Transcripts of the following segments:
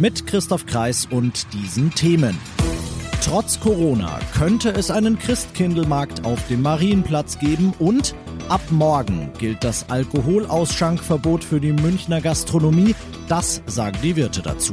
Mit Christoph Kreis und diesen Themen. Trotz Corona könnte es einen Christkindlmarkt auf dem Marienplatz geben und ab morgen gilt das Alkoholausschankverbot für die Münchner Gastronomie. Das sagen die Wirte dazu.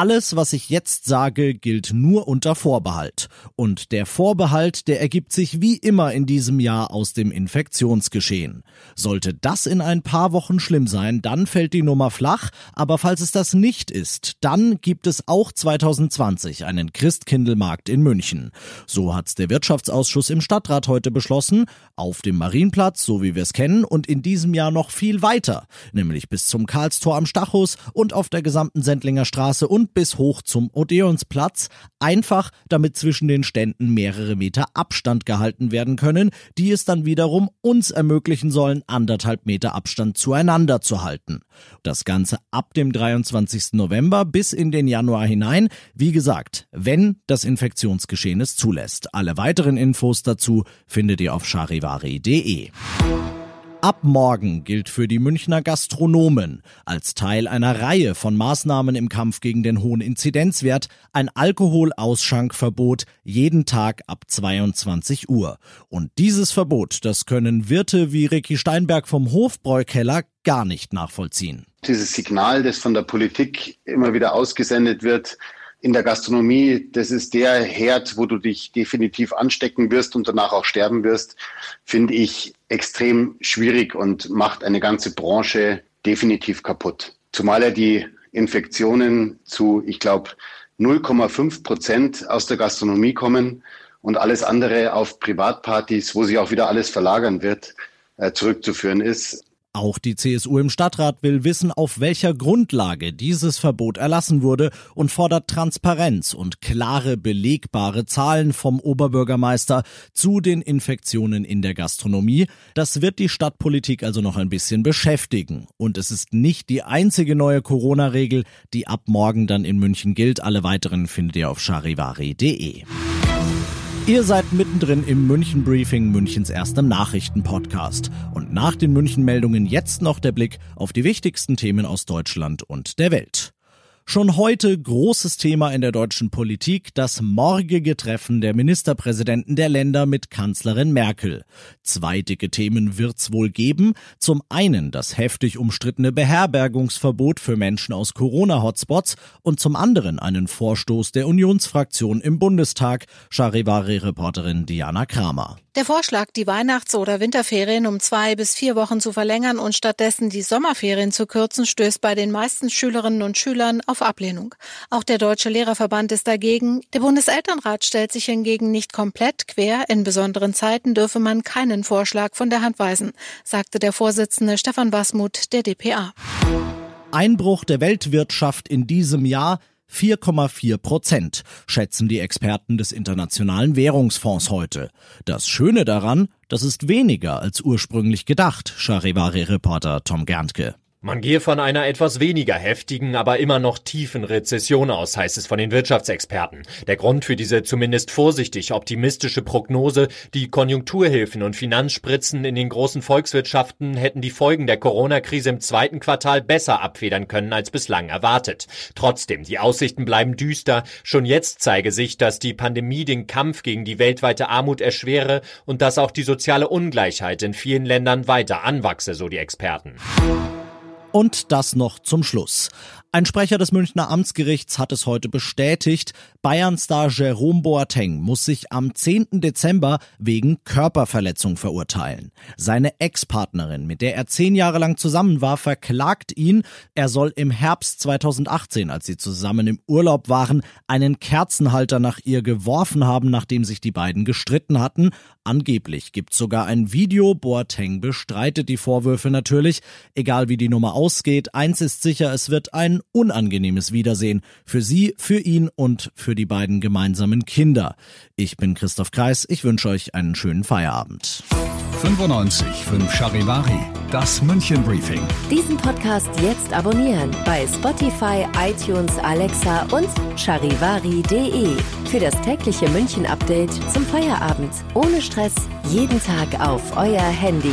Alles, was ich jetzt sage, gilt nur unter Vorbehalt. Und der Vorbehalt, der ergibt sich wie immer in diesem Jahr aus dem Infektionsgeschehen. Sollte das in ein paar Wochen schlimm sein, dann fällt die Nummer flach, aber falls es das nicht ist, dann gibt es auch 2020 einen Christkindlmarkt in München. So hat's der Wirtschaftsausschuss im Stadtrat heute beschlossen, auf dem Marienplatz, so wie wir es kennen, und in diesem Jahr noch viel weiter, nämlich bis zum Karlstor am Stachus und auf der gesamten Sendlinger Straße und bis hoch zum Odeonsplatz, einfach damit zwischen den Ständen mehrere Meter Abstand gehalten werden können, die es dann wiederum uns ermöglichen sollen, anderthalb Meter Abstand zueinander zu halten. Das Ganze ab dem 23. November bis in den Januar hinein, wie gesagt, wenn das Infektionsgeschehen es zulässt. Alle weiteren Infos dazu findet ihr auf charivari.de. Ab morgen gilt für die Münchner Gastronomen als Teil einer Reihe von Maßnahmen im Kampf gegen den hohen Inzidenzwert ein Alkoholausschankverbot jeden Tag ab 22 Uhr. Und dieses Verbot, das können Wirte wie Ricky Steinberg vom Hofbräukeller gar nicht nachvollziehen. Dieses Signal, das von der Politik immer wieder ausgesendet wird, in der Gastronomie, das ist der Herd, wo du dich definitiv anstecken wirst und danach auch sterben wirst, finde ich extrem schwierig und macht eine ganze Branche definitiv kaputt. Zumal ja die Infektionen zu, ich glaube, 0,5 Prozent aus der Gastronomie kommen und alles andere auf Privatpartys, wo sich auch wieder alles verlagern wird, äh, zurückzuführen ist. Auch die CSU im Stadtrat will wissen, auf welcher Grundlage dieses Verbot erlassen wurde und fordert Transparenz und klare, belegbare Zahlen vom Oberbürgermeister zu den Infektionen in der Gastronomie. Das wird die Stadtpolitik also noch ein bisschen beschäftigen. Und es ist nicht die einzige neue Corona-Regel, die ab morgen dann in München gilt. Alle weiteren findet ihr auf charivari.de. Ihr seid mittendrin im München Briefing, Münchens erstem Nachrichtenpodcast. Und nach den München Meldungen jetzt noch der Blick auf die wichtigsten Themen aus Deutschland und der Welt. Schon heute großes Thema in der deutschen Politik, das morgige Treffen der Ministerpräsidenten der Länder mit Kanzlerin Merkel. Zwei dicke Themen wird's wohl geben. Zum einen das heftig umstrittene Beherbergungsverbot für Menschen aus Corona-Hotspots und zum anderen einen Vorstoß der Unionsfraktion im Bundestag, Charivari-Reporterin Diana Kramer. Der Vorschlag, die Weihnachts- oder Winterferien um zwei bis vier Wochen zu verlängern und stattdessen die Sommerferien zu kürzen, stößt bei den meisten Schülerinnen und Schülern auf Ablehnung. Auch der Deutsche Lehrerverband ist dagegen. Der Bundeselternrat stellt sich hingegen nicht komplett quer. In besonderen Zeiten dürfe man keinen Vorschlag von der Hand weisen, sagte der Vorsitzende Stefan Wasmuth der DPA. Einbruch der Weltwirtschaft in diesem Jahr 4,4 Prozent, schätzen die Experten des Internationalen Währungsfonds heute. Das Schöne daran, das ist weniger als ursprünglich gedacht, Charivari-Reporter Tom Gerntke. Man gehe von einer etwas weniger heftigen, aber immer noch tiefen Rezession aus, heißt es von den Wirtschaftsexperten. Der Grund für diese zumindest vorsichtig optimistische Prognose, die Konjunkturhilfen und Finanzspritzen in den großen Volkswirtschaften hätten die Folgen der Corona-Krise im zweiten Quartal besser abfedern können als bislang erwartet. Trotzdem, die Aussichten bleiben düster. Schon jetzt zeige sich, dass die Pandemie den Kampf gegen die weltweite Armut erschwere und dass auch die soziale Ungleichheit in vielen Ländern weiter anwachse, so die Experten. Und das noch zum Schluss. Ein Sprecher des Münchner Amtsgerichts hat es heute bestätigt. Bayern-Star Jerome Boateng muss sich am 10. Dezember wegen Körperverletzung verurteilen. Seine Ex-Partnerin, mit der er zehn Jahre lang zusammen war, verklagt ihn. Er soll im Herbst 2018, als sie zusammen im Urlaub waren, einen Kerzenhalter nach ihr geworfen haben, nachdem sich die beiden gestritten hatten. Angeblich gibt's sogar ein Video. Boateng bestreitet die Vorwürfe natürlich. Egal wie die Nummer ausgeht, eins ist sicher, es wird ein unangenehmes Wiedersehen für sie, für ihn und für die beiden gemeinsamen Kinder. Ich bin Christoph Kreis, ich wünsche euch einen schönen Feierabend. 95 5 Charivari, das München Briefing. Diesen Podcast jetzt abonnieren bei Spotify, iTunes, Alexa und charivari.de. Für das tägliche München Update zum Feierabend. Ohne Stress, jeden Tag auf euer Handy.